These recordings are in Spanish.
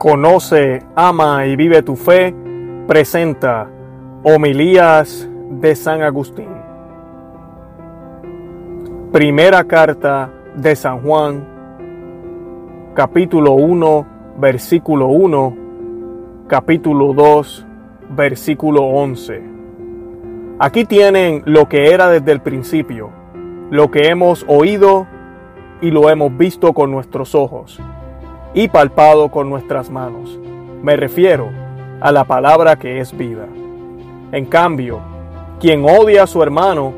Conoce, ama y vive tu fe. Presenta Homilías de San Agustín. Primera carta de San Juan, capítulo 1, versículo 1, capítulo 2, versículo 11. Aquí tienen lo que era desde el principio, lo que hemos oído y lo hemos visto con nuestros ojos y palpado con nuestras manos. Me refiero a la palabra que es vida. En cambio, quien odia a su hermano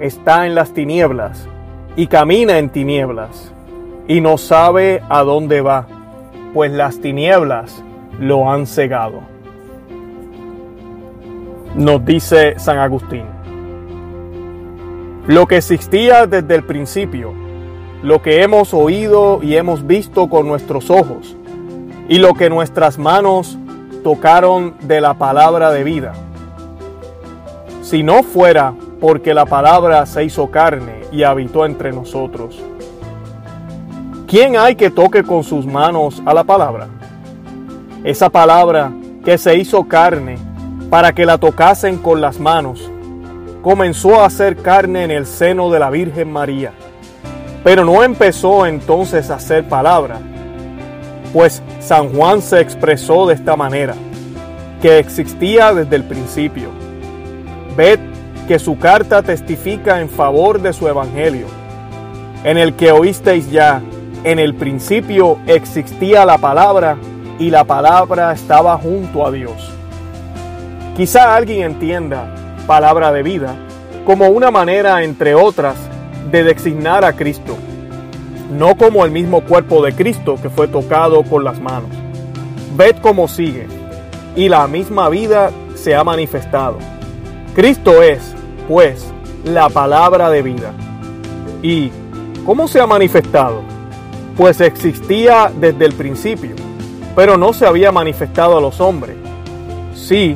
está en las tinieblas y camina en tinieblas y no sabe a dónde va, pues las tinieblas lo han cegado. Nos dice San Agustín. Lo que existía desde el principio, lo que hemos oído y hemos visto con nuestros ojos, y lo que nuestras manos tocaron de la palabra de vida. Si no fuera porque la palabra se hizo carne y habitó entre nosotros, ¿quién hay que toque con sus manos a la palabra? Esa palabra que se hizo carne para que la tocasen con las manos, comenzó a hacer carne en el seno de la Virgen María. Pero no empezó entonces a ser palabra, pues San Juan se expresó de esta manera, que existía desde el principio. Ved que su carta testifica en favor de su evangelio, en el que oísteis ya, en el principio existía la palabra y la palabra estaba junto a Dios. Quizá alguien entienda palabra de vida como una manera, entre otras, de designar a Cristo, no como el mismo cuerpo de Cristo que fue tocado con las manos. Ved cómo sigue, y la misma vida se ha manifestado. Cristo es, pues, la palabra de vida. ¿Y cómo se ha manifestado? Pues existía desde el principio, pero no se había manifestado a los hombres. Sí,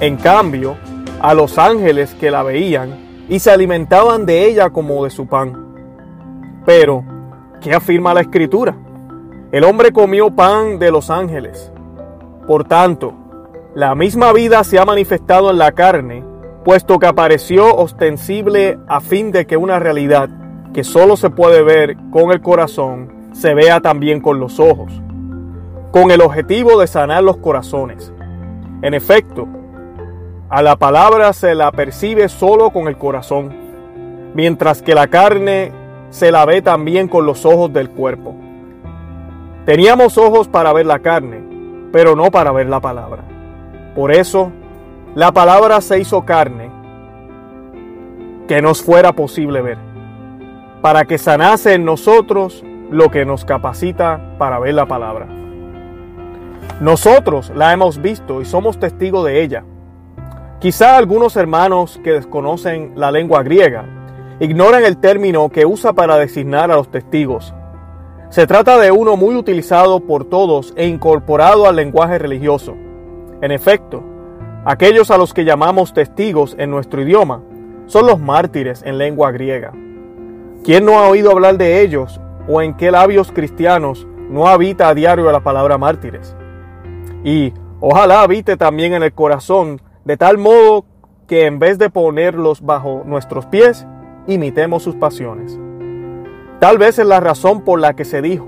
en cambio, a los ángeles que la veían y se alimentaban de ella como de su pan. Pero, ¿qué afirma la escritura? El hombre comió pan de los ángeles. Por tanto, la misma vida se ha manifestado en la carne, puesto que apareció ostensible a fin de que una realidad que solo se puede ver con el corazón se vea también con los ojos, con el objetivo de sanar los corazones. En efecto, a la palabra se la percibe solo con el corazón, mientras que la carne se la ve también con los ojos del cuerpo. Teníamos ojos para ver la carne, pero no para ver la palabra. Por eso, la palabra se hizo carne, que nos fuera posible ver, para que sanase en nosotros lo que nos capacita para ver la palabra. Nosotros la hemos visto y somos testigos de ella Quizá algunos hermanos que desconocen la lengua griega ignoran el término que usa para designar a los testigos. Se trata de uno muy utilizado por todos e incorporado al lenguaje religioso. En efecto, aquellos a los que llamamos testigos en nuestro idioma son los mártires en lengua griega. ¿Quién no ha oído hablar de ellos o en qué labios cristianos no habita a diario la palabra mártires? Y ojalá habite también en el corazón de tal modo que en vez de ponerlos bajo nuestros pies, imitemos sus pasiones. Tal vez es la razón por la que se dijo,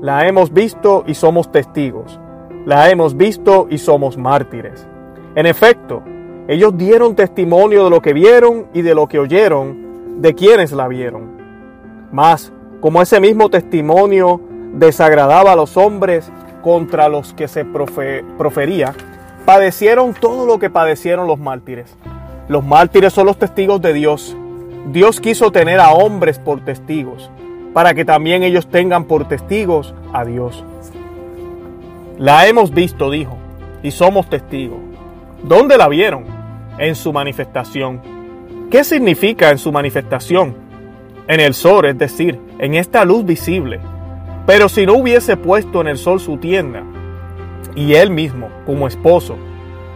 la hemos visto y somos testigos, la hemos visto y somos mártires. En efecto, ellos dieron testimonio de lo que vieron y de lo que oyeron de quienes la vieron. Mas, como ese mismo testimonio desagradaba a los hombres contra los que se profería, padecieron todo lo que padecieron los mártires. Los mártires son los testigos de Dios. Dios quiso tener a hombres por testigos, para que también ellos tengan por testigos a Dios. La hemos visto, dijo, y somos testigos. ¿Dónde la vieron? En su manifestación. ¿Qué significa en su manifestación? En el sol, es decir, en esta luz visible. Pero si no hubiese puesto en el sol su tienda, y él mismo, como esposo,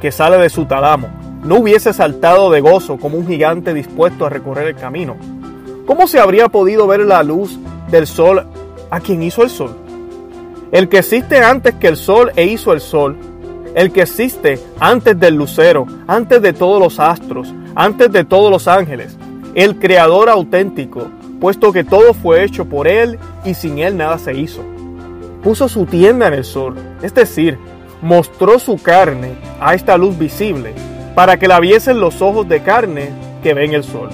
que sale de su talamo, no hubiese saltado de gozo como un gigante dispuesto a recorrer el camino, ¿cómo se habría podido ver la luz del sol a quien hizo el sol? el que existe antes que el sol e hizo el sol, el que existe antes del lucero, antes de todos los astros, antes de todos los ángeles, el creador auténtico, puesto que todo fue hecho por él y sin él nada se hizo. Puso su tienda en el sol, es decir, mostró su carne a esta luz visible, para que la viesen los ojos de carne que ven el sol.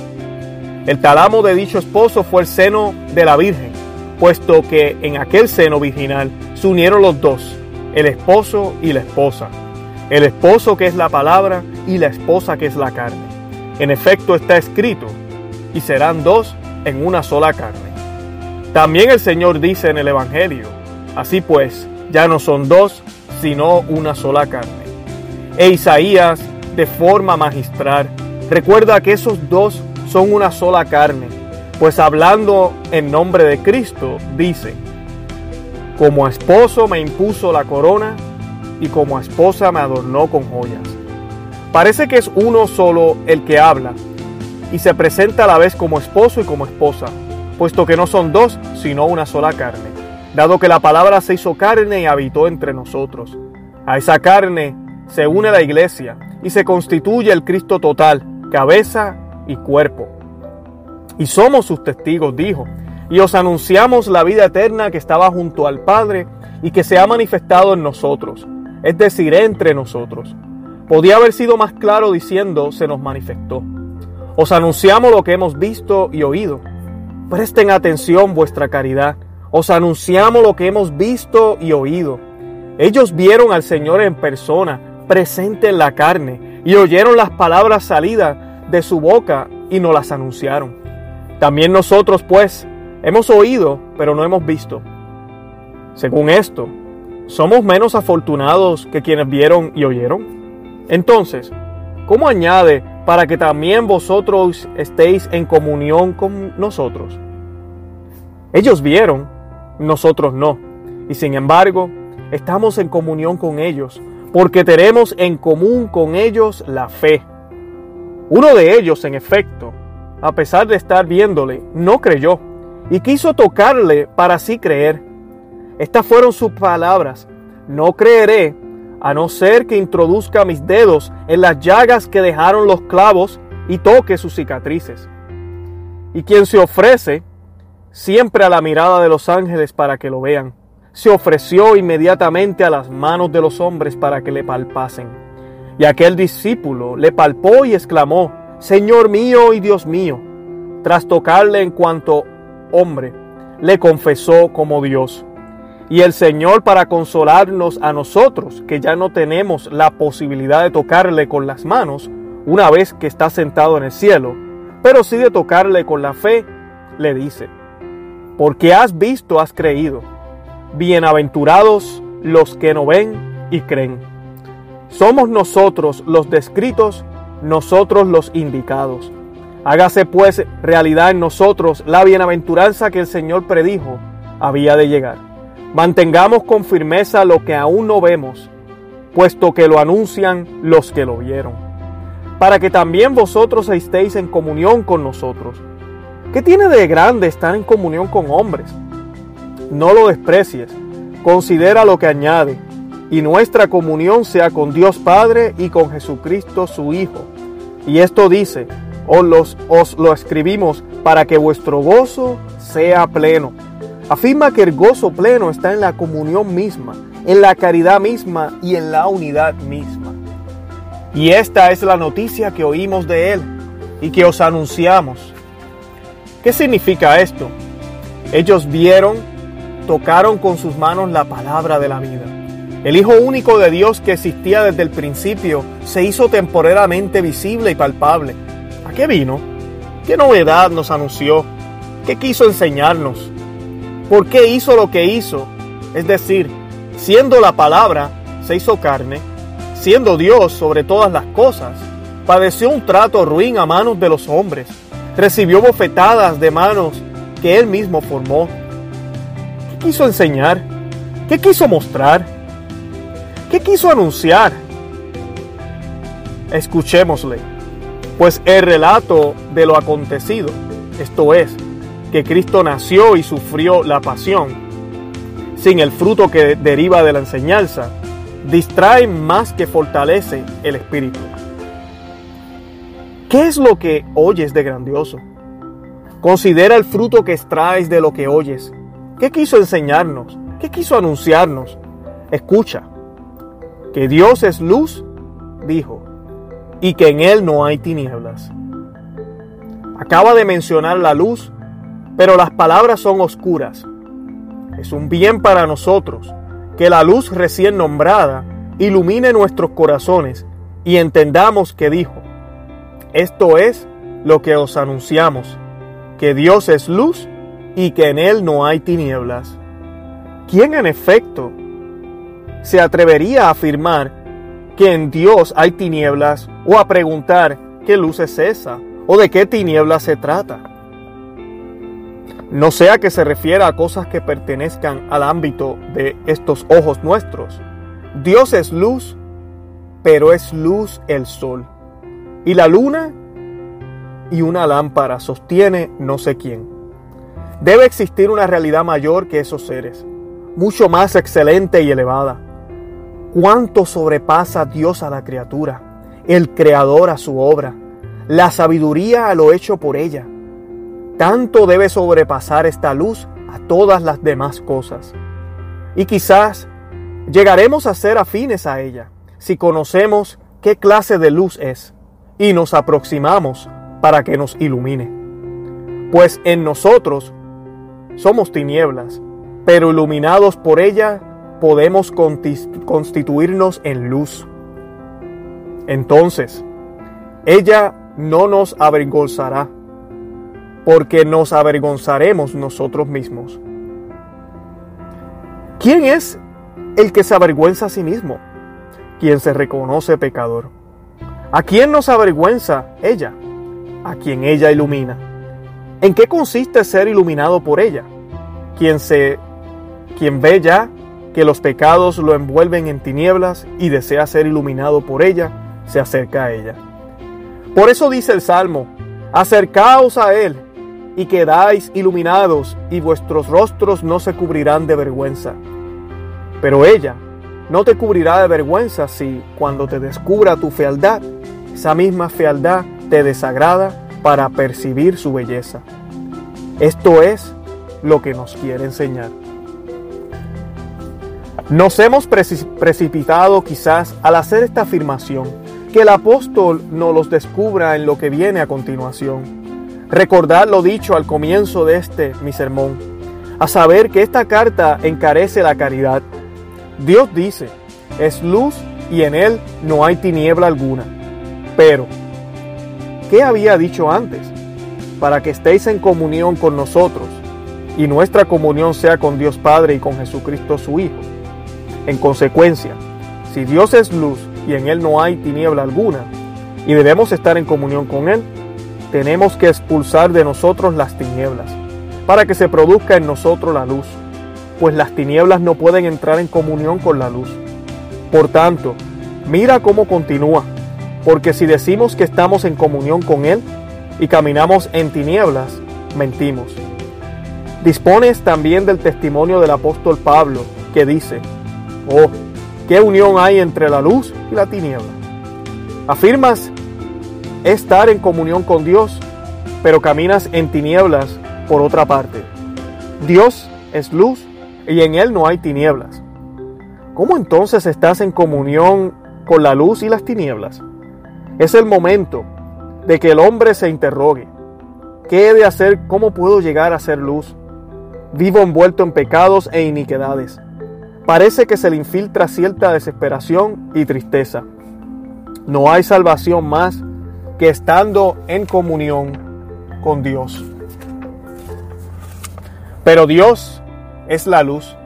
El talamo de dicho esposo fue el seno de la Virgen, puesto que en aquel seno virginal se unieron los dos, el esposo y la esposa, el esposo que es la palabra y la esposa que es la carne. En efecto está escrito, y serán dos en una sola carne. También el Señor dice en el Evangelio, así pues, ya no son dos, sino una sola carne. E Isaías, de forma magistral, recuerda que esos dos son una sola carne, pues hablando en nombre de Cristo, dice, como esposo me impuso la corona y como esposa me adornó con joyas. Parece que es uno solo el que habla y se presenta a la vez como esposo y como esposa, puesto que no son dos, sino una sola carne, dado que la palabra se hizo carne y habitó entre nosotros. A esa carne se une la iglesia y se constituye el Cristo total, cabeza y cuerpo. Y somos sus testigos, dijo, y os anunciamos la vida eterna que estaba junto al Padre y que se ha manifestado en nosotros, es decir, entre nosotros. Podía haber sido más claro diciendo se nos manifestó. Os anunciamos lo que hemos visto y oído. Presten atención vuestra caridad. Os anunciamos lo que hemos visto y oído. Ellos vieron al Señor en persona, presente en la carne, y oyeron las palabras salidas de su boca y nos las anunciaron. También nosotros, pues, hemos oído, pero no hemos visto. Según esto, ¿somos menos afortunados que quienes vieron y oyeron? Entonces, ¿cómo añade para que también vosotros estéis en comunión con nosotros? Ellos vieron, nosotros no, y sin embargo, estamos en comunión con ellos, porque tenemos en común con ellos la fe. Uno de ellos, en efecto, a pesar de estar viéndole, no creyó y quiso tocarle para así creer. Estas fueron sus palabras, no creeré a no ser que introduzca mis dedos en las llagas que dejaron los clavos y toque sus cicatrices. Y quien se ofrece siempre a la mirada de los ángeles para que lo vean, se ofreció inmediatamente a las manos de los hombres para que le palpasen. Y aquel discípulo le palpó y exclamó, Señor mío y Dios mío. Tras tocarle en cuanto hombre, le confesó como Dios. Y el Señor para consolarnos a nosotros, que ya no tenemos la posibilidad de tocarle con las manos, una vez que está sentado en el cielo, pero sí de tocarle con la fe, le dice, porque has visto, has creído. Bienaventurados los que no ven y creen. Somos nosotros los descritos, nosotros los indicados. Hágase pues realidad en nosotros la bienaventuranza que el Señor predijo había de llegar. Mantengamos con firmeza lo que aún no vemos, puesto que lo anuncian los que lo vieron, para que también vosotros estéis en comunión con nosotros. ¿Qué tiene de grande estar en comunión con hombres? No lo desprecies, considera lo que añade, y nuestra comunión sea con Dios Padre y con Jesucristo su Hijo. Y esto dice, os, os lo escribimos para que vuestro gozo sea pleno. Afirma que el gozo pleno está en la comunión misma, en la caridad misma y en la unidad misma. Y esta es la noticia que oímos de Él y que os anunciamos. ¿Qué significa esto? Ellos vieron, tocaron con sus manos la palabra de la vida. El Hijo único de Dios que existía desde el principio se hizo temporalmente visible y palpable. ¿A qué vino? ¿Qué novedad nos anunció? ¿Qué quiso enseñarnos? ¿Por qué hizo lo que hizo? Es decir, siendo la palabra, se hizo carne, siendo Dios sobre todas las cosas, padeció un trato ruin a manos de los hombres, recibió bofetadas de manos que él mismo formó. ¿Qué quiso enseñar? ¿Qué quiso mostrar? ¿Qué quiso anunciar? Escuchémosle, pues el relato de lo acontecido, esto es, que Cristo nació y sufrió la pasión, sin el fruto que deriva de la enseñanza, distrae más que fortalece el espíritu. ¿Qué es lo que oyes de grandioso? Considera el fruto que extraes de lo que oyes. ¿Qué quiso enseñarnos? ¿Qué quiso anunciarnos? Escucha, que Dios es luz, dijo, y que en Él no hay tinieblas. Acaba de mencionar la luz, pero las palabras son oscuras. Es un bien para nosotros que la luz recién nombrada ilumine nuestros corazones y entendamos que dijo, esto es lo que os anunciamos, que Dios es luz y que en Él no hay tinieblas. ¿Quién en efecto se atrevería a afirmar que en Dios hay tinieblas o a preguntar qué luz es esa o de qué tinieblas se trata? No sea que se refiera a cosas que pertenezcan al ámbito de estos ojos nuestros. Dios es luz, pero es luz el sol. Y la luna y una lámpara sostiene no sé quién. Debe existir una realidad mayor que esos seres, mucho más excelente y elevada. ¿Cuánto sobrepasa Dios a la criatura, el creador a su obra, la sabiduría a lo hecho por ella? tanto debe sobrepasar esta luz a todas las demás cosas. Y quizás llegaremos a ser afines a ella si conocemos qué clase de luz es y nos aproximamos para que nos ilumine. Pues en nosotros somos tinieblas, pero iluminados por ella podemos constituirnos en luz. Entonces, ella no nos avergonzará porque nos avergonzaremos nosotros mismos. ¿Quién es el que se avergüenza a sí mismo? Quien se reconoce pecador. ¿A quién nos avergüenza ella? A quien ella ilumina. ¿En qué consiste ser iluminado por ella? Quien ve ya que los pecados lo envuelven en tinieblas y desea ser iluminado por ella, se acerca a ella. Por eso dice el Salmo, acercaos a él y quedáis iluminados y vuestros rostros no se cubrirán de vergüenza. Pero ella no te cubrirá de vergüenza si cuando te descubra tu fealdad, esa misma fealdad te desagrada para percibir su belleza. Esto es lo que nos quiere enseñar. Nos hemos precipitado quizás al hacer esta afirmación, que el apóstol nos los descubra en lo que viene a continuación Recordad lo dicho al comienzo de este mi sermón, a saber que esta carta encarece la caridad. Dios dice, es luz y en él no hay tiniebla alguna. Pero, ¿qué había dicho antes? Para que estéis en comunión con nosotros y nuestra comunión sea con Dios Padre y con Jesucristo su Hijo. En consecuencia, si Dios es luz y en Él no hay tiniebla alguna, y debemos estar en comunión con Él, tenemos que expulsar de nosotros las tinieblas, para que se produzca en nosotros la luz, pues las tinieblas no pueden entrar en comunión con la luz. Por tanto, mira cómo continúa, porque si decimos que estamos en comunión con Él y caminamos en tinieblas, mentimos. Dispones también del testimonio del apóstol Pablo, que dice, oh, ¿qué unión hay entre la luz y la tiniebla? Afirmas estar en comunión con Dios, pero caminas en tinieblas por otra parte. Dios es luz y en Él no hay tinieblas. ¿Cómo entonces estás en comunión con la luz y las tinieblas? Es el momento de que el hombre se interrogue. ¿Qué he de hacer? ¿Cómo puedo llegar a ser luz? Vivo envuelto en pecados e iniquidades. Parece que se le infiltra cierta desesperación y tristeza. No hay salvación más que estando en comunión con Dios. Pero Dios es la luz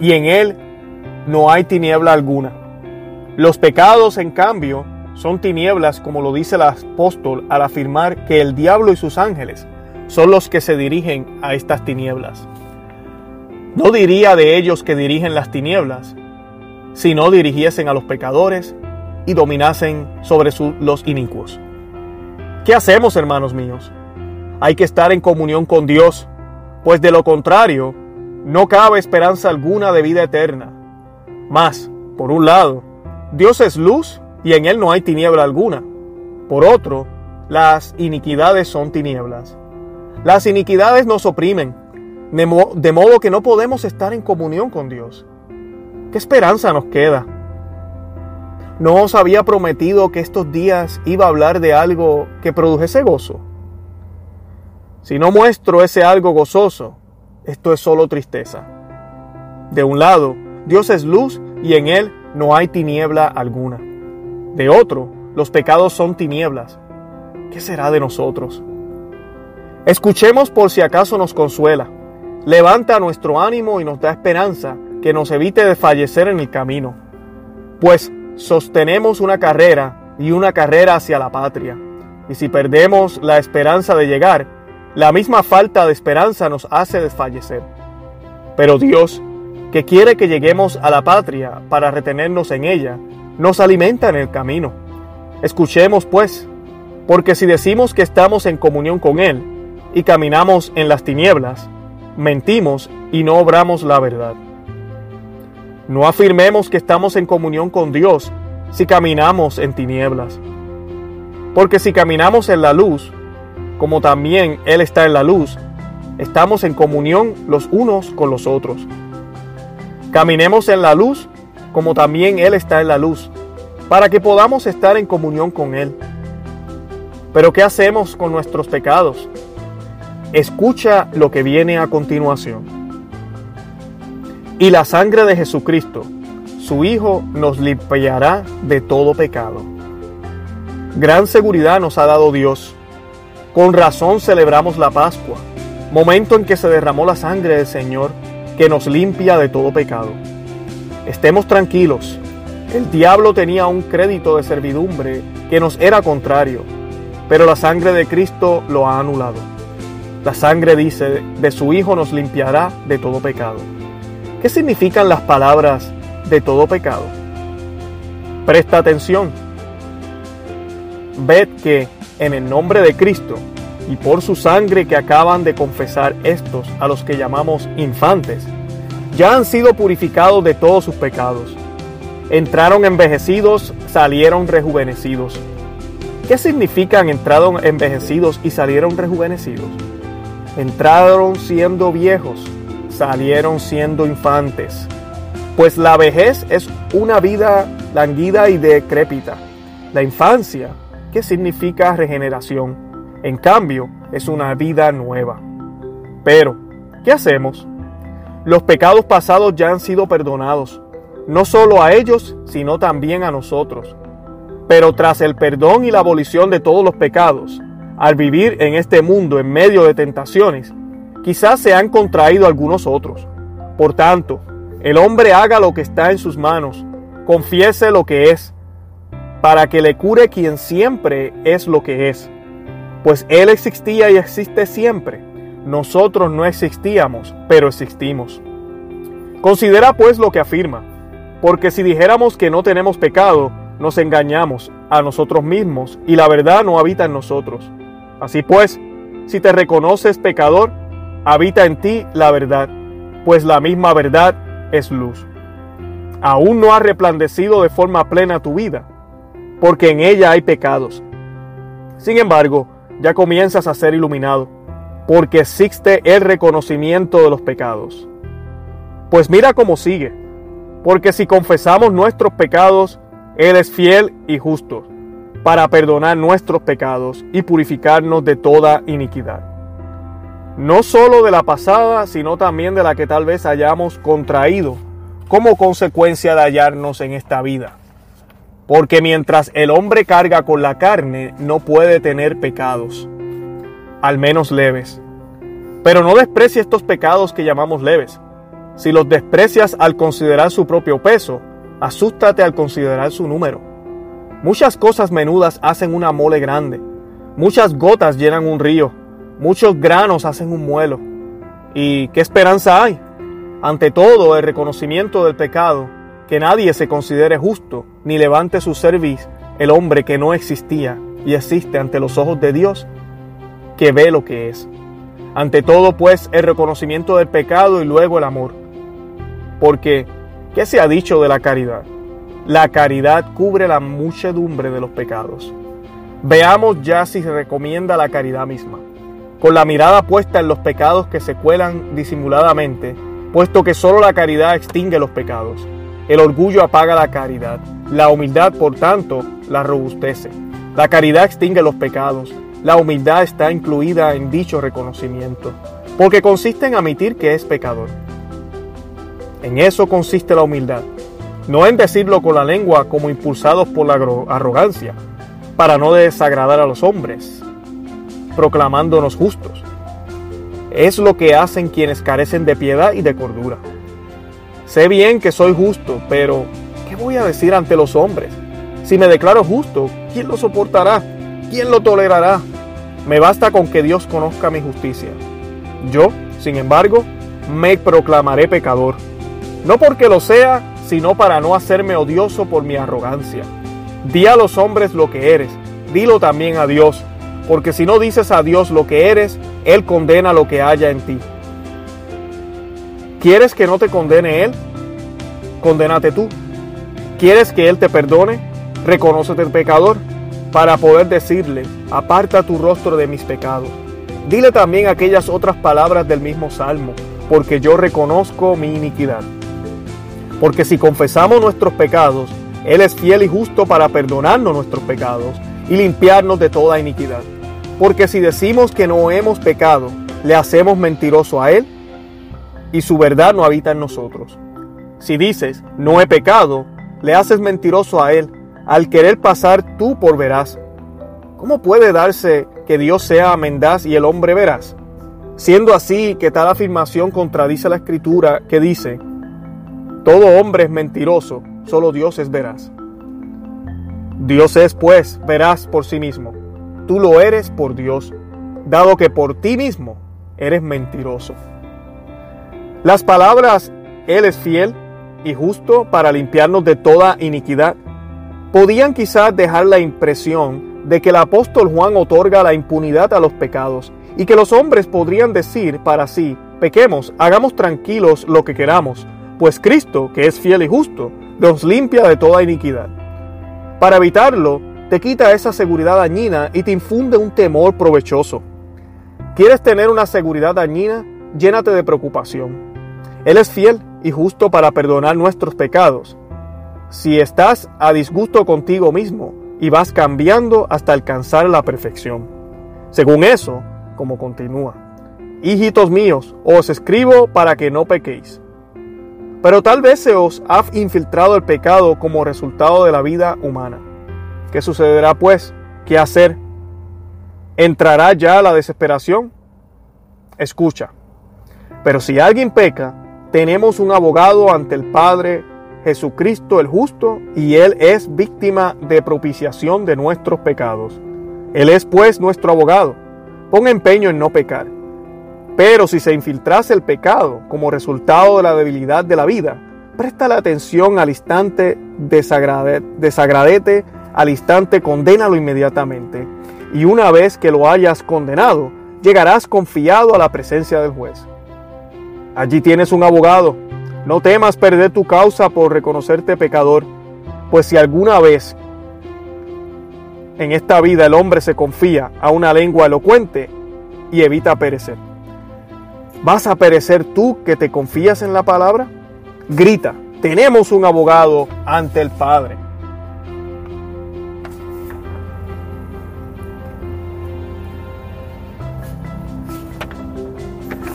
y en Él no hay tiniebla alguna. Los pecados, en cambio, son tinieblas, como lo dice el apóstol al afirmar que el diablo y sus ángeles son los que se dirigen a estas tinieblas. No diría de ellos que dirigen las tinieblas, si no dirigiesen a los pecadores y dominasen sobre los inicuos. ¿Qué hacemos, hermanos míos? Hay que estar en comunión con Dios, pues de lo contrario, no cabe esperanza alguna de vida eterna. Mas, por un lado, Dios es luz y en él no hay tiniebla alguna. Por otro, las iniquidades son tinieblas. Las iniquidades nos oprimen, de, modo que no podemos estar en comunión con Dios. ¿Qué esperanza nos queda? ¿No os había prometido que estos días iba a hablar de algo que produjese gozo? Si no muestro ese algo gozoso, esto es solo tristeza. De un lado, Dios es luz y en Él no hay tiniebla alguna. De otro, los pecados son tinieblas. ¿Qué será de nosotros? Escuchemos por si acaso nos consuela. Levanta nuestro ánimo y nos da esperanza que nos evite de fallecer en el camino. Pues sostenemos una carrera y una carrera hacia la patria. Y si perdemos la esperanza de llegar, la misma falta de esperanza nos hace desfallecer. Pero Dios, que quiere que lleguemos a la patria para retenernos en ella, nos alimenta en el camino. Escuchemos pues, porque si decimos que estamos en comunión con Él y caminamos en las tinieblas, mentimos y no obramos la verdad. No afirmemos que estamos en comunión con Dios si caminamos en tinieblas. Porque si caminamos en la luz, como también Él está en la luz, estamos en comunión los unos con los otros. Caminemos en la luz como también Él está en la luz, para que podamos estar en comunión con Él. Pero ¿qué hacemos con nuestros pecados? Escucha lo que viene a continuación. Y la sangre de Jesucristo, su Hijo, nos limpiará de todo pecado. Gran seguridad nos ha dado Dios con razón celebramos la Pascua, momento en que se derramó la sangre del Señor que nos limpia de todo pecado. Estemos tranquilos, el diablo tenía un crédito de servidumbre que nos era contrario, pero la sangre de Cristo lo ha anulado. La sangre dice, de su Hijo nos limpiará de todo pecado. ¿Qué significan las palabras de todo pecado? Presta atención. Ved que en el nombre de Cristo y por su sangre que acaban de confesar estos a los que llamamos infantes, ya han sido purificados de todos sus pecados. Entraron envejecidos, salieron rejuvenecidos. ¿Qué significan entraron envejecidos y salieron rejuvenecidos? Entraron siendo viejos, salieron siendo infantes. Pues la vejez es una vida languida y decrépita. La infancia ¿Qué significa regeneración. En cambio, es una vida nueva. Pero, ¿qué hacemos? Los pecados pasados ya han sido perdonados, no solo a ellos, sino también a nosotros. Pero tras el perdón y la abolición de todos los pecados, al vivir en este mundo en medio de tentaciones, quizás se han contraído algunos otros. Por tanto, el hombre haga lo que está en sus manos, confiese lo que es, para que le cure quien siempre es lo que es. Pues Él existía y existe siempre. Nosotros no existíamos, pero existimos. Considera pues lo que afirma, porque si dijéramos que no tenemos pecado, nos engañamos a nosotros mismos y la verdad no habita en nosotros. Así pues, si te reconoces pecador, habita en ti la verdad, pues la misma verdad es luz. Aún no ha replandecido de forma plena tu vida porque en ella hay pecados. Sin embargo, ya comienzas a ser iluminado, porque existe el reconocimiento de los pecados. Pues mira cómo sigue, porque si confesamos nuestros pecados, Él es fiel y justo, para perdonar nuestros pecados y purificarnos de toda iniquidad. No solo de la pasada, sino también de la que tal vez hayamos contraído como consecuencia de hallarnos en esta vida porque mientras el hombre carga con la carne, no puede tener pecados, al menos leves. Pero no desprecie estos pecados que llamamos leves. Si los desprecias al considerar su propio peso, asústate al considerar su número. Muchas cosas menudas hacen una mole grande. Muchas gotas llenan un río. Muchos granos hacen un muelo. ¿Y qué esperanza hay? Ante todo, el reconocimiento del pecado que nadie se considere justo ni levante su cerviz el hombre que no existía y existe ante los ojos de Dios, que ve lo que es. Ante todo, pues, el reconocimiento del pecado y luego el amor. Porque, ¿qué se ha dicho de la caridad? La caridad cubre la muchedumbre de los pecados. Veamos ya si se recomienda la caridad misma. Con la mirada puesta en los pecados que se cuelan disimuladamente, puesto que solo la caridad extingue los pecados. El orgullo apaga la caridad. La humildad, por tanto, la robustece. La caridad extingue los pecados. La humildad está incluida en dicho reconocimiento, porque consiste en admitir que es pecador. En eso consiste la humildad, no en decirlo con la lengua como impulsados por la arrogancia, para no desagradar a los hombres, proclamándonos justos. Es lo que hacen quienes carecen de piedad y de cordura. Sé bien que soy justo, pero ¿qué voy a decir ante los hombres? Si me declaro justo, ¿quién lo soportará? ¿Quién lo tolerará? Me basta con que Dios conozca mi justicia. Yo, sin embargo, me proclamaré pecador. No porque lo sea, sino para no hacerme odioso por mi arrogancia. Di a los hombres lo que eres, dilo también a Dios, porque si no dices a Dios lo que eres, Él condena lo que haya en ti. ¿Quieres que no te condene Él? Condénate tú. ¿Quieres que Él te perdone? Reconócete el pecador para poder decirle, aparta tu rostro de mis pecados. Dile también aquellas otras palabras del mismo Salmo, porque yo reconozco mi iniquidad. Porque si confesamos nuestros pecados, Él es fiel y justo para perdonarnos nuestros pecados y limpiarnos de toda iniquidad. Porque si decimos que no hemos pecado, le hacemos mentiroso a Él y su verdad no habita en nosotros. Si dices, no he pecado, le haces mentiroso a Él al querer pasar tú por veraz. ¿Cómo puede darse que Dios sea mendaz y el hombre veraz? Siendo así que tal afirmación contradice la escritura que dice, todo hombre es mentiroso, solo Dios es veraz. Dios es pues veraz por sí mismo. Tú lo eres por Dios, dado que por ti mismo eres mentiroso. Las palabras, Él es fiel y justo para limpiarnos de toda iniquidad, podían quizás dejar la impresión de que el apóstol Juan otorga la impunidad a los pecados y que los hombres podrían decir para sí, pequemos, hagamos tranquilos lo que queramos, pues Cristo, que es fiel y justo, nos limpia de toda iniquidad. Para evitarlo, te quita esa seguridad dañina y te infunde un temor provechoso. ¿Quieres tener una seguridad dañina? Llénate de preocupación. Él es fiel y justo para perdonar nuestros pecados si estás a disgusto contigo mismo y vas cambiando hasta alcanzar la perfección. Según eso, como continúa, hijitos míos, os escribo para que no pequéis. Pero tal vez se os ha infiltrado el pecado como resultado de la vida humana. ¿Qué sucederá pues? ¿Qué hacer? ¿Entrará ya la desesperación? Escucha. Pero si alguien peca, tenemos un abogado ante el Padre Jesucristo el justo, y Él es víctima de propiciación de nuestros pecados. Él es pues nuestro abogado. Pon empeño en no pecar. Pero si se infiltrase el pecado como resultado de la debilidad de la vida, presta la atención al instante, desagradete al instante, condénalo inmediatamente. Y una vez que lo hayas condenado, llegarás confiado a la presencia del juez. Allí tienes un abogado no temas perder tu causa por reconocerte pecador, pues si alguna vez en esta vida el hombre se confía a una lengua elocuente y evita perecer. ¿Vas a perecer tú que te confías en la palabra? Grita, tenemos un abogado ante el Padre.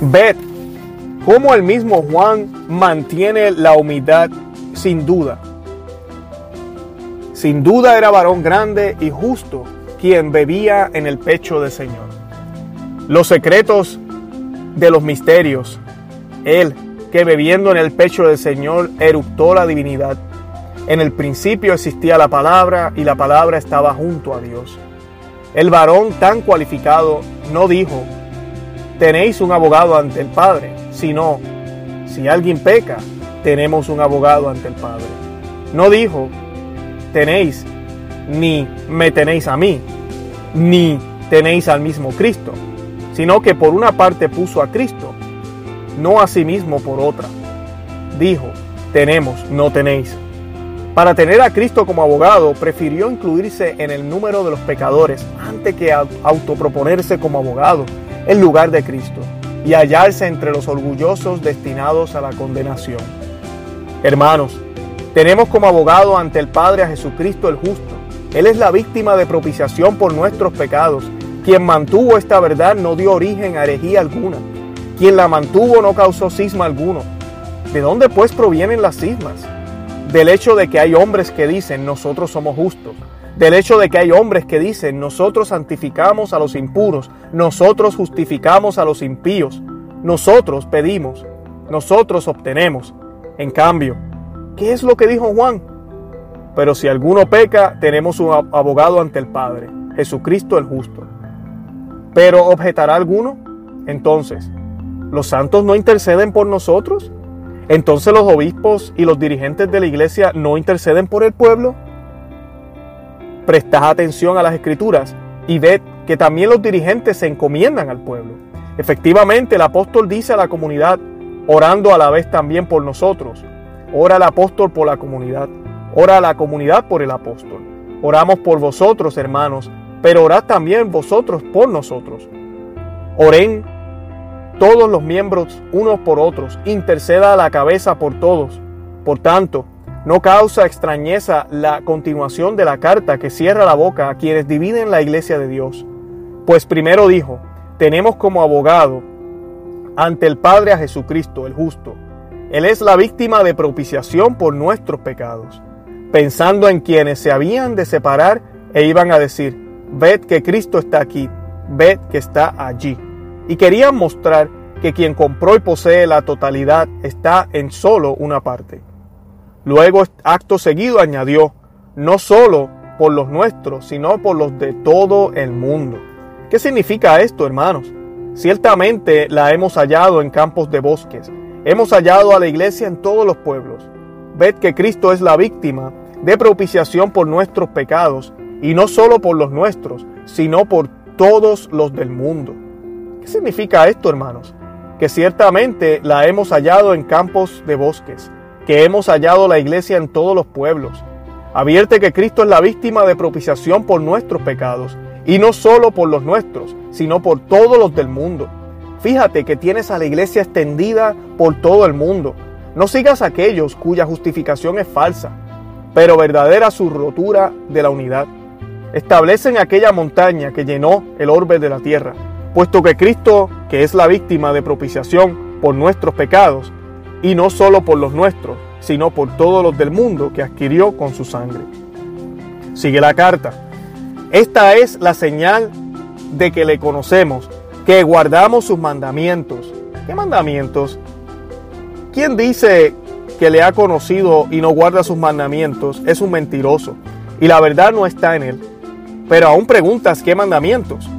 Ved cómo el mismo Juan mantiene la humildad sin duda. Sin duda era varón grande y justo quien bebía en el pecho del Señor. Los secretos de los misterios. Él que bebiendo en el pecho del Señor eructó la divinidad. En el principio existía la palabra y la palabra estaba junto a Dios. El varón tan cualificado no dijo, tenéis un abogado ante el Padre sino, si alguien peca, tenemos un abogado ante el Padre. No dijo, tenéis, ni me tenéis a mí, ni tenéis al mismo Cristo, sino que por una parte puso a Cristo, no a sí mismo por otra. Dijo, tenemos, no tenéis. Para tener a Cristo como abogado, prefirió incluirse en el número de los pecadores antes que autoproponerse como abogado en lugar de Cristo y hallarse entre los orgullosos destinados a la condenación. Hermanos, tenemos como abogado ante el Padre a Jesucristo el justo. Él es la víctima de propiciación por nuestros pecados. Quien mantuvo esta verdad no dio origen a herejía alguna. Quien la mantuvo no causó cisma alguno. ¿De dónde pues provienen las cismas? Del hecho de que hay hombres que dicen nosotros somos justos. Del hecho de que hay hombres que dicen nosotros santificamos a los impuros, nosotros justificamos a los impíos, nosotros pedimos, nosotros obtenemos. En cambio, ¿qué es lo que dijo Juan? Pero si alguno peca, tenemos un abogado ante el Padre, Jesucristo el justo. Pero objetará alguno, entonces, ¿los santos no interceden por nosotros? Entonces los obispos y los dirigentes de la iglesia no interceden por el pueblo. Prestad atención a las escrituras y ved que también los dirigentes se encomiendan al pueblo. Efectivamente, el apóstol dice a la comunidad, orando a la vez también por nosotros. Ora el apóstol por la comunidad, ora la comunidad por el apóstol. Oramos por vosotros, hermanos, pero orad también vosotros por nosotros. Oren todos los miembros unos por otros, interceda la cabeza por todos. Por tanto, no causa extrañeza la continuación de la carta que cierra la boca a quienes dividen la iglesia de Dios. Pues primero dijo, tenemos como abogado ante el Padre a Jesucristo, el justo. Él es la víctima de propiciación por nuestros pecados, pensando en quienes se habían de separar e iban a decir, ved que Cristo está aquí, ved que está allí y querían mostrar que quien compró y posee la totalidad está en solo una parte. Luego, acto seguido, añadió, no solo por los nuestros, sino por los de todo el mundo. ¿Qué significa esto, hermanos? Ciertamente la hemos hallado en campos de bosques, hemos hallado a la iglesia en todos los pueblos. Ved que Cristo es la víctima de propiciación por nuestros pecados, y no solo por los nuestros, sino por todos los del mundo. ¿Qué significa esto, hermanos? Que ciertamente la hemos hallado en campos de bosques, que hemos hallado la iglesia en todos los pueblos. Advierte que Cristo es la víctima de propiciación por nuestros pecados, y no solo por los nuestros, sino por todos los del mundo. Fíjate que tienes a la iglesia extendida por todo el mundo. No sigas a aquellos cuya justificación es falsa, pero verdadera su rotura de la unidad. Establecen aquella montaña que llenó el orbe de la tierra puesto que Cristo, que es la víctima de propiciación por nuestros pecados, y no solo por los nuestros, sino por todos los del mundo que adquirió con su sangre. Sigue la carta. Esta es la señal de que le conocemos, que guardamos sus mandamientos. ¿Qué mandamientos? ¿Quién dice que le ha conocido y no guarda sus mandamientos es un mentiroso, y la verdad no está en él. Pero aún preguntas qué mandamientos.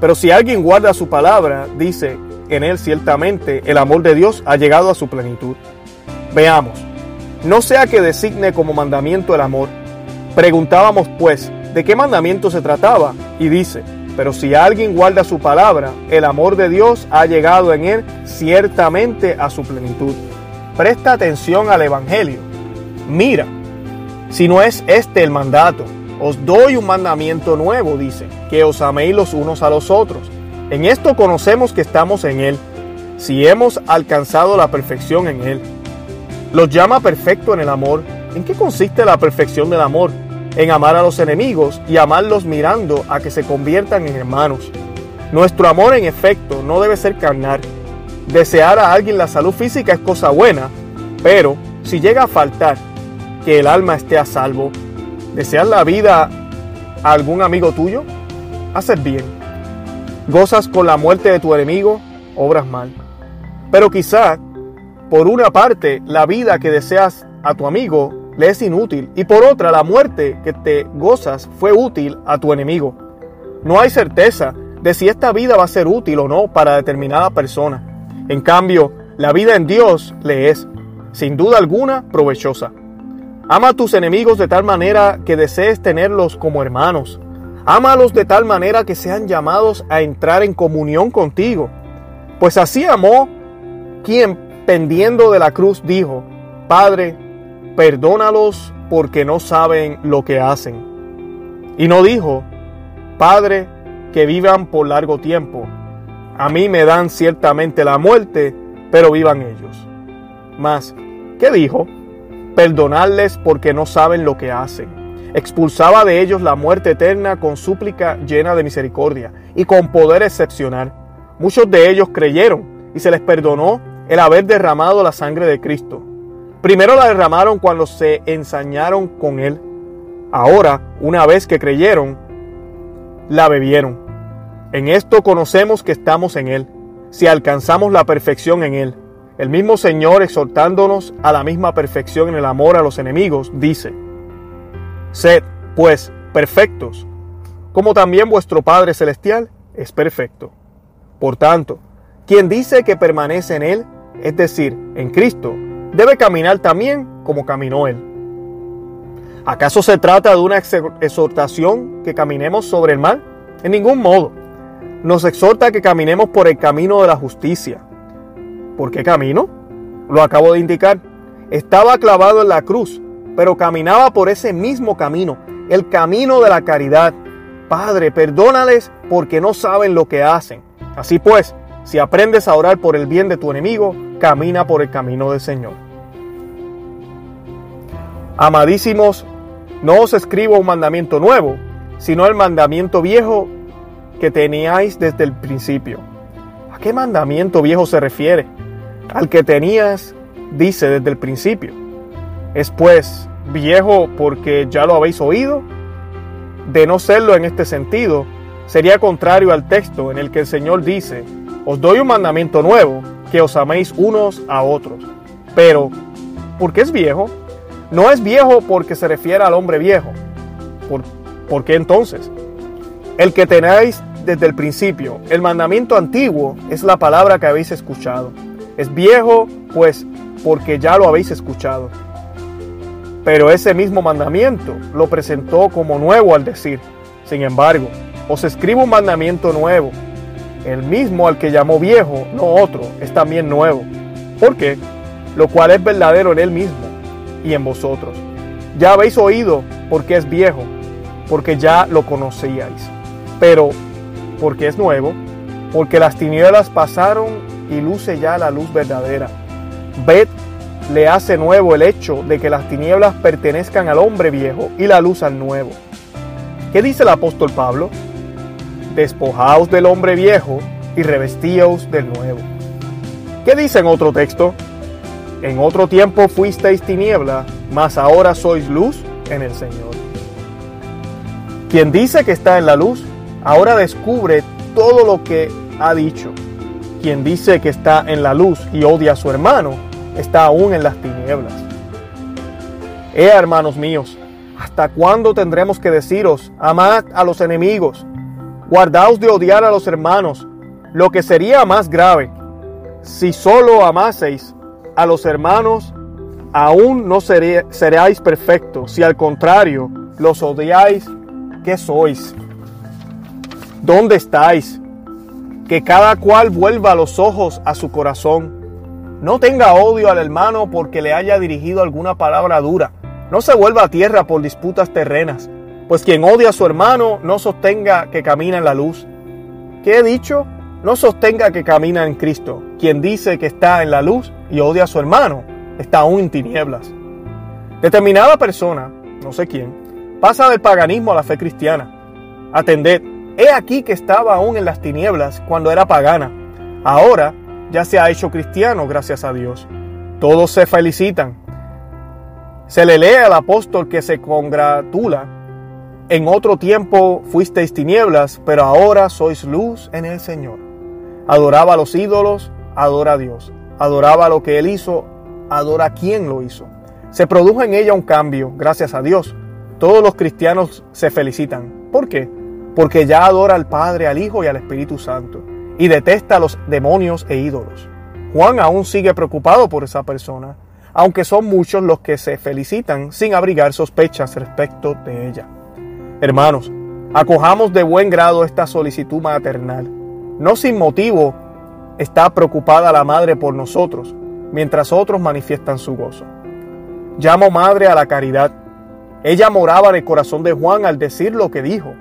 Pero si alguien guarda su palabra, dice en él ciertamente el amor de Dios ha llegado a su plenitud. Veamos, no sea que designe como mandamiento el amor. Preguntábamos pues, ¿de qué mandamiento se trataba? Y dice, pero si alguien guarda su palabra, el amor de Dios ha llegado en él ciertamente a su plenitud. Presta atención al Evangelio. Mira, si no es este el mandato, os doy un mandamiento nuevo, dice, que os améis los unos a los otros. En esto conocemos que estamos en Él, si hemos alcanzado la perfección en Él. Los llama perfecto en el amor. ¿En qué consiste la perfección del amor? En amar a los enemigos y amarlos mirando a que se conviertan en hermanos. Nuestro amor en efecto no debe ser carnal. Desear a alguien la salud física es cosa buena, pero si llega a faltar, que el alma esté a salvo, ¿Deseas la vida a algún amigo tuyo? Haces bien. Gozas con la muerte de tu enemigo, obras mal. Pero quizá, por una parte, la vida que deseas a tu amigo le es inútil y por otra, la muerte que te gozas fue útil a tu enemigo. No hay certeza de si esta vida va a ser útil o no para determinada persona. En cambio, la vida en Dios le es, sin duda alguna, provechosa. Ama a tus enemigos de tal manera que desees tenerlos como hermanos. Ámalos de tal manera que sean llamados a entrar en comunión contigo. Pues así amó quien, pendiendo de la cruz, dijo, Padre, perdónalos porque no saben lo que hacen. Y no dijo, Padre, que vivan por largo tiempo. A mí me dan ciertamente la muerte, pero vivan ellos. Mas, ¿qué dijo? Perdonarles porque no saben lo que hacen expulsaba de ellos la muerte eterna con súplica llena de misericordia y con poder excepcional. Muchos de ellos creyeron y se les perdonó el haber derramado la sangre de Cristo. Primero la derramaron cuando se ensañaron con Él. Ahora, una vez que creyeron, la bebieron. En esto conocemos que estamos en Él, si alcanzamos la perfección en Él. El mismo Señor, exhortándonos a la misma perfección en el amor a los enemigos, dice, Sed, pues, perfectos, como también vuestro Padre Celestial es perfecto. Por tanto, quien dice que permanece en Él, es decir, en Cristo, debe caminar también como caminó Él. ¿Acaso se trata de una exhortación que caminemos sobre el mal? En ningún modo. Nos exhorta que caminemos por el camino de la justicia. ¿Por qué camino? Lo acabo de indicar. Estaba clavado en la cruz pero caminaba por ese mismo camino, el camino de la caridad. Padre, perdónales porque no saben lo que hacen. Así pues, si aprendes a orar por el bien de tu enemigo, camina por el camino del Señor. Amadísimos, no os escribo un mandamiento nuevo, sino el mandamiento viejo que teníais desde el principio. ¿A qué mandamiento viejo se refiere? Al que tenías, dice desde el principio. Es pues viejo porque ya lo habéis oído. De no serlo en este sentido, sería contrario al texto en el que el Señor dice, os doy un mandamiento nuevo, que os améis unos a otros. Pero, ¿por qué es viejo? No es viejo porque se refiere al hombre viejo. ¿Por, ¿por qué entonces? El que tenéis desde el principio, el mandamiento antiguo es la palabra que habéis escuchado. Es viejo, pues, porque ya lo habéis escuchado. Pero ese mismo mandamiento lo presentó como nuevo al decir, sin embargo, os escribo un mandamiento nuevo. El mismo al que llamó viejo, no otro, es también nuevo. ¿Por qué? Lo cual es verdadero en él mismo y en vosotros. Ya habéis oído porque es viejo, porque ya lo conocíais. Pero, porque es nuevo, porque las tinieblas pasaron y luce ya la luz verdadera. Ved le hace nuevo el hecho de que las tinieblas pertenezcan al hombre viejo y la luz al nuevo. ¿Qué dice el apóstol Pablo? Despojaos del hombre viejo y revestíos del nuevo. ¿Qué dice en otro texto? En otro tiempo fuisteis tiniebla, mas ahora sois luz en el Señor. Quien dice que está en la luz, ahora descubre todo lo que ha dicho. Quien dice que está en la luz y odia a su hermano, está aún en las tinieblas. Eh, hermanos míos, ¿hasta cuándo tendremos que deciros, amad a los enemigos, guardaos de odiar a los hermanos, lo que sería más grave, si solo amaseis a los hermanos, aún no seréis perfectos, si al contrario los odiáis, ¿qué sois? ¿Dónde estáis? Que cada cual vuelva los ojos a su corazón no tenga odio al hermano porque le haya dirigido alguna palabra dura. No se vuelva a tierra por disputas terrenas, pues quien odia a su hermano no sostenga que camina en la luz. ¿Qué he dicho? No sostenga que camina en Cristo. Quien dice que está en la luz y odia a su hermano, está aún en tinieblas. Determinada persona, no sé quién, pasa del paganismo a la fe cristiana. Atended, he aquí que estaba aún en las tinieblas cuando era pagana. Ahora ya se ha hecho cristiano, gracias a Dios. Todos se felicitan. Se le lee al apóstol que se congratula. En otro tiempo fuisteis tinieblas, pero ahora sois luz en el Señor. Adoraba a los ídolos, adora a Dios. Adoraba lo que Él hizo, adora a quien lo hizo. Se produjo en ella un cambio, gracias a Dios. Todos los cristianos se felicitan. ¿Por qué? Porque ya adora al Padre, al Hijo y al Espíritu Santo y detesta a los demonios e ídolos. Juan aún sigue preocupado por esa persona, aunque son muchos los que se felicitan sin abrigar sospechas respecto de ella. Hermanos, Acojamos de buen grado esta solicitud maternal. No sin motivo está preocupada la madre por nosotros, mientras otros manifiestan su gozo. Llamo madre a la caridad. Ella moraba en el corazón de Juan al decir lo que dijo.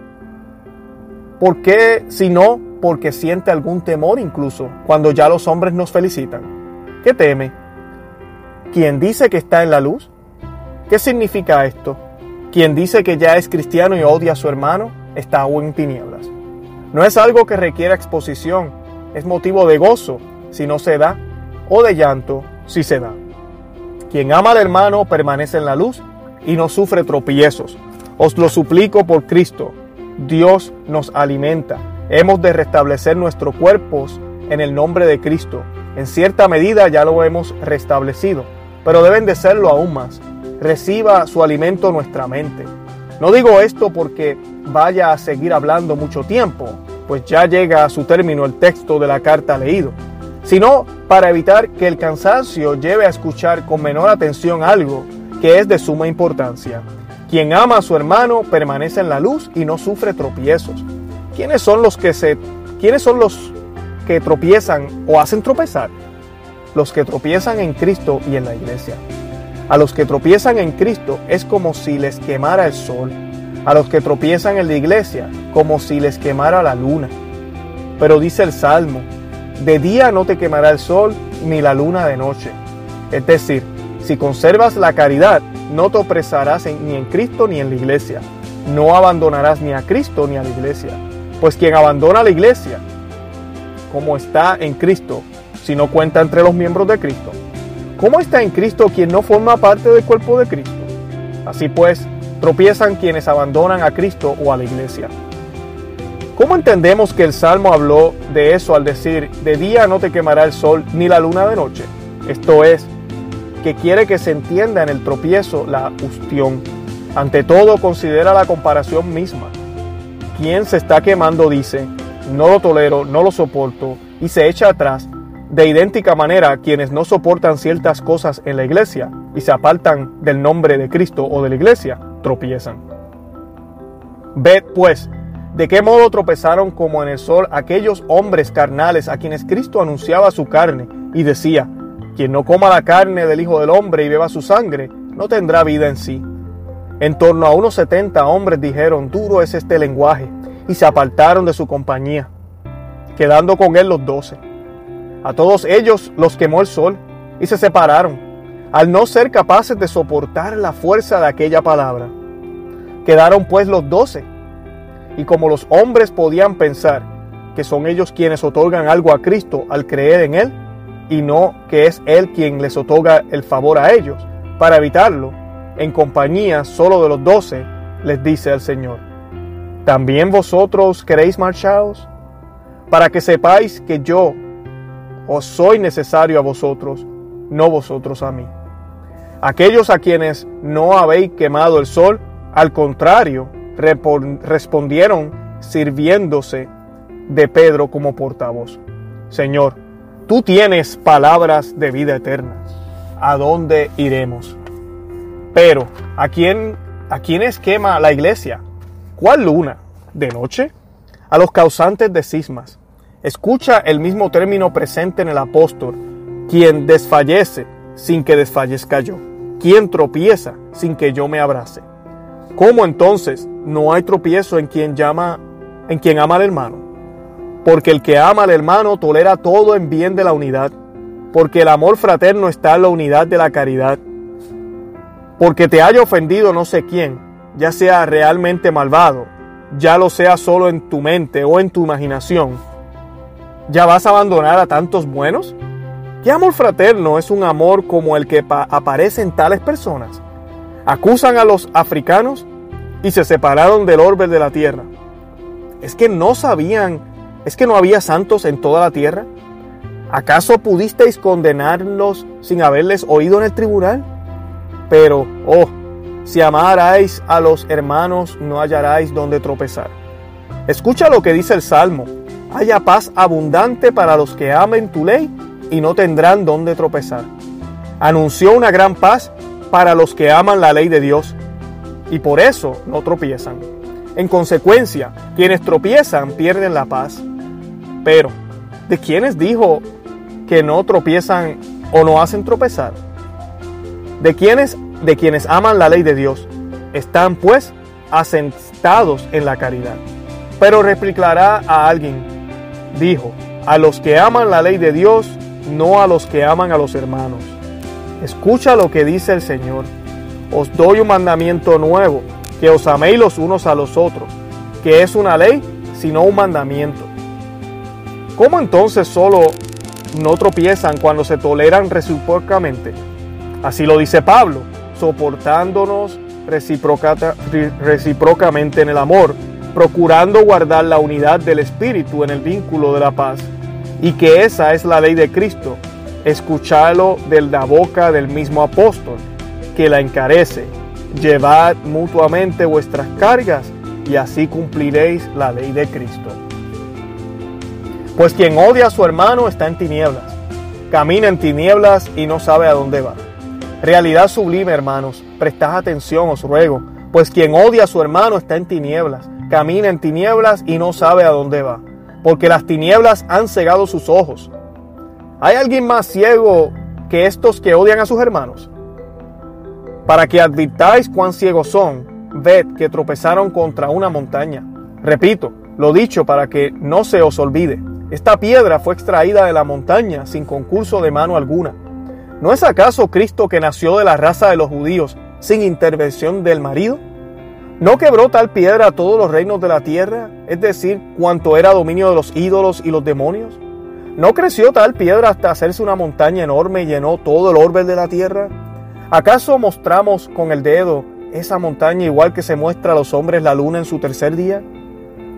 ¿Por qué si no? Porque siente algún temor incluso cuando ya los hombres nos felicitan. ¿Qué teme? ¿Quién dice que está en la luz? ¿Qué significa esto? Quien dice que ya es cristiano y odia a su hermano está aún en tinieblas. No es algo que requiera exposición, es motivo de gozo si no se da o de llanto si se da. Quien ama al hermano permanece en la luz y no sufre tropiezos. Os lo suplico por Cristo. Dios nos alimenta. Hemos de restablecer nuestros cuerpos en el nombre de Cristo. En cierta medida ya lo hemos restablecido, pero deben de serlo aún más. Reciba su alimento nuestra mente. No digo esto porque vaya a seguir hablando mucho tiempo, pues ya llega a su término el texto de la carta leído sino para evitar que el cansancio lleve a escuchar con menor atención algo que es de suma importancia. Quien ama a su hermano permanece en la luz y no sufre tropiezos. ¿Quiénes son los que se quiénes son los que tropiezan o hacen tropezar? Los que tropiezan en Cristo y en la iglesia. A los que tropiezan en Cristo es como si les quemara el sol. A los que tropiezan en la iglesia como si les quemara la luna. Pero dice el Salmo, de día no te quemará el sol, ni la luna de noche. Es decir, si conservas la caridad, no te opresarás ni en Cristo ni en la iglesia. No abandonarás ni a Cristo ni a la iglesia. Pues quien abandona la iglesia, como está en Cristo, si no cuenta entre los miembros de Cristo, ¿cómo está en Cristo quien no forma parte del cuerpo de Cristo? Así pues, tropiezan quienes abandonan a Cristo o a la iglesia. ¿Cómo entendemos que el Salmo habló de eso al decir, de día no te quemará el sol ni la luna de noche? Esto es, que quiere que se entienda en el tropiezo la ustión. Ante todo, considera la comparación misma. Quien se está quemando dice, no lo tolero, no lo soporto, y se echa atrás. De idéntica manera, quienes no soportan ciertas cosas en la iglesia y se apartan del nombre de Cristo o de la iglesia, tropiezan. Ved pues ¿De qué modo tropezaron como en el sol aquellos hombres carnales a quienes Cristo anunciaba su carne y decía, quien no coma la carne del Hijo del Hombre y beba su sangre, no tendrá vida en sí? En torno a unos setenta hombres dijeron, duro es este lenguaje, y se apartaron de su compañía, quedando con él los doce. A todos ellos los quemó el sol y se separaron, al no ser capaces de soportar la fuerza de aquella palabra. Quedaron pues los doce y como los hombres podían pensar que son ellos quienes otorgan algo a Cristo al creer en Él, y no que es Él quien les otorga el favor a ellos, para evitarlo, en compañía solo de los doce, les dice el Señor, ¿también vosotros queréis marcharos? Para que sepáis que yo os soy necesario a vosotros, no vosotros a mí. Aquellos a quienes no habéis quemado el sol, al contrario, respondieron sirviéndose de Pedro como portavoz. Señor, tú tienes palabras de vida eterna. ¿A dónde iremos? Pero, ¿a quién, a quiénes quema la iglesia? ¿Cuál luna? ¿De noche? A los causantes de cismas. Escucha el mismo término presente en el apóstol, quien desfallece sin que desfallezca yo, quien tropieza sin que yo me abrace. ¿Cómo entonces no hay tropiezo en quien llama, en quien ama al hermano? Porque el que ama al hermano tolera todo en bien de la unidad, porque el amor fraterno está en la unidad de la caridad. Porque te haya ofendido no sé quién, ya sea realmente malvado, ya lo sea solo en tu mente o en tu imaginación, ¿ya vas a abandonar a tantos buenos? ¿Qué amor fraterno es un amor como el que aparece en tales personas? Acusan a los africanos y se separaron del orbe de la tierra. ¿Es que no sabían, es que no había santos en toda la tierra? ¿Acaso pudisteis condenarlos sin haberles oído en el tribunal? Pero, oh, si amarais a los hermanos, no hallaráis donde tropezar. Escucha lo que dice el Salmo. Haya paz abundante para los que amen tu ley y no tendrán donde tropezar. Anunció una gran paz para los que aman la ley de Dios y por eso no tropiezan. En consecuencia, quienes tropiezan pierden la paz. Pero, ¿de quiénes dijo que no tropiezan o no hacen tropezar? ¿De quiénes, de quienes aman la ley de Dios? Están pues asentados en la caridad. Pero replicará a alguien, dijo, a los que aman la ley de Dios, no a los que aman a los hermanos. Escucha lo que dice el Señor. Os doy un mandamiento nuevo, que os améis los unos a los otros, que es una ley, sino un mandamiento. ¿Cómo entonces solo no tropiezan cuando se toleran recíprocamente? Así lo dice Pablo, soportándonos recíprocamente en el amor, procurando guardar la unidad del Espíritu en el vínculo de la paz. Y que esa es la ley de Cristo, escucharlo de la boca del mismo apóstol, que la encarece. Llevad mutuamente vuestras cargas y así cumpliréis la ley de Cristo. Pues quien odia a su hermano está en tinieblas, camina en tinieblas y no sabe a dónde va. Realidad sublime, hermanos, prestad atención, os ruego, pues quien odia a su hermano está en tinieblas, camina en tinieblas y no sabe a dónde va, porque las tinieblas han cegado sus ojos. ¿Hay alguien más ciego que estos que odian a sus hermanos? Para que advirtáis cuán ciegos son, ved que tropezaron contra una montaña. Repito, lo dicho para que no se os olvide. Esta piedra fue extraída de la montaña sin concurso de mano alguna. ¿No es acaso Cristo que nació de la raza de los judíos sin intervención del marido? ¿No quebró tal piedra todos los reinos de la tierra, es decir, cuanto era dominio de los ídolos y los demonios? ¿No creció tal piedra hasta hacerse una montaña enorme y llenó todo el orbe de la tierra? ¿Acaso mostramos con el dedo esa montaña igual que se muestra a los hombres la luna en su tercer día?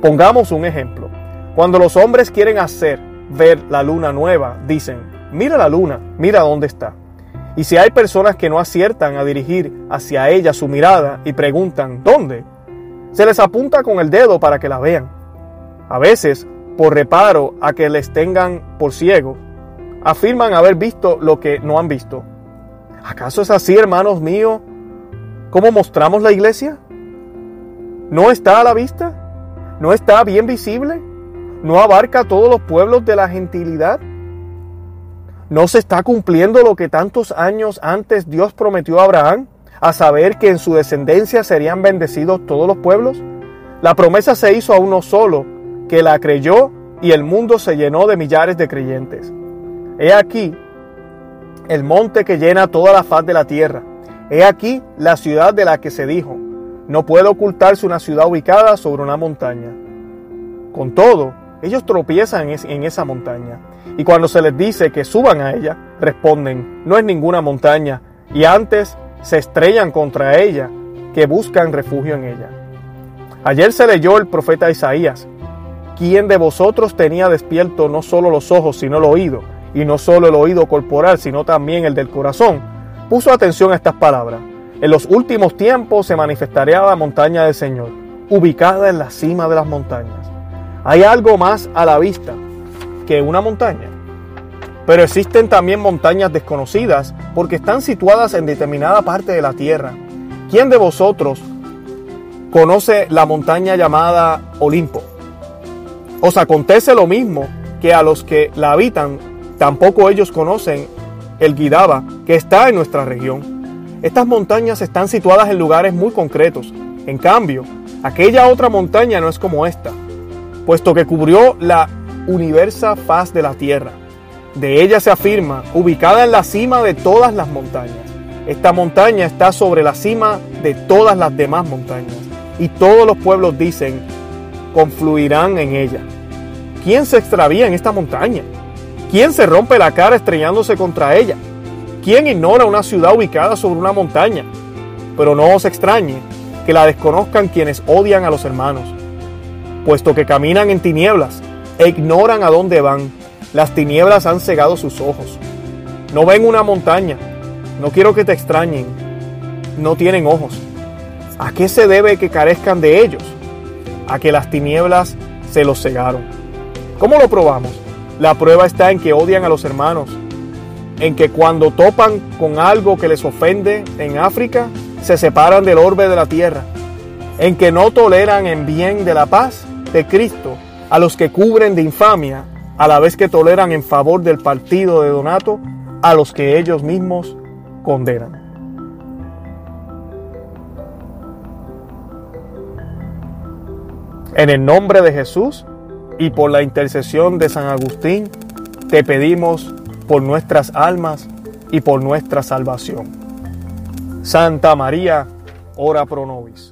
Pongamos un ejemplo. Cuando los hombres quieren hacer ver la luna nueva, dicen, mira la luna, mira dónde está. Y si hay personas que no aciertan a dirigir hacia ella su mirada y preguntan, ¿dónde? Se les apunta con el dedo para que la vean. A veces por reparo a que les tengan por ciego, afirman haber visto lo que no han visto. ¿Acaso es así, hermanos míos, cómo mostramos la iglesia? ¿No está a la vista? ¿No está bien visible? ¿No abarca todos los pueblos de la gentilidad? ¿No se está cumpliendo lo que tantos años antes Dios prometió a Abraham, a saber que en su descendencia serían bendecidos todos los pueblos? La promesa se hizo a uno solo, que la creyó y el mundo se llenó de millares de creyentes. He aquí el monte que llena toda la faz de la tierra. He aquí la ciudad de la que se dijo, no puede ocultarse una ciudad ubicada sobre una montaña. Con todo, ellos tropiezan en esa montaña. Y cuando se les dice que suban a ella, responden, no es ninguna montaña. Y antes se estrellan contra ella, que buscan refugio en ella. Ayer se leyó el profeta Isaías, ¿Quién de vosotros tenía despierto no solo los ojos, sino el oído? Y no solo el oído corporal, sino también el del corazón. Puso atención a estas palabras. En los últimos tiempos se manifestaría la montaña del Señor, ubicada en la cima de las montañas. Hay algo más a la vista que una montaña. Pero existen también montañas desconocidas porque están situadas en determinada parte de la tierra. ¿Quién de vosotros conoce la montaña llamada Olimpo? Os acontece lo mismo que a los que la habitan, tampoco ellos conocen el Guidaba que está en nuestra región. Estas montañas están situadas en lugares muy concretos. En cambio, aquella otra montaña no es como esta, puesto que cubrió la universa faz de la tierra. De ella se afirma, ubicada en la cima de todas las montañas. Esta montaña está sobre la cima de todas las demás montañas. Y todos los pueblos dicen, confluirán en ella. ¿Quién se extravía en esta montaña? ¿Quién se rompe la cara estrellándose contra ella? ¿Quién ignora una ciudad ubicada sobre una montaña? Pero no os extrañe que la desconozcan quienes odian a los hermanos, puesto que caminan en tinieblas e ignoran a dónde van. Las tinieblas han cegado sus ojos. No ven una montaña. No quiero que te extrañen. No tienen ojos. ¿A qué se debe que carezcan de ellos? a que las tinieblas se los cegaron. ¿Cómo lo probamos? La prueba está en que odian a los hermanos, en que cuando topan con algo que les ofende en África, se separan del orbe de la tierra. en que no toleran en bien de la paz de Cristo a los que cubren de infamia, a la vez que toleran en favor del partido de Donato a los que ellos mismos condenan. En el nombre de Jesús y por la intercesión de San Agustín, te pedimos por nuestras almas y por nuestra salvación. Santa María, ora pro nobis.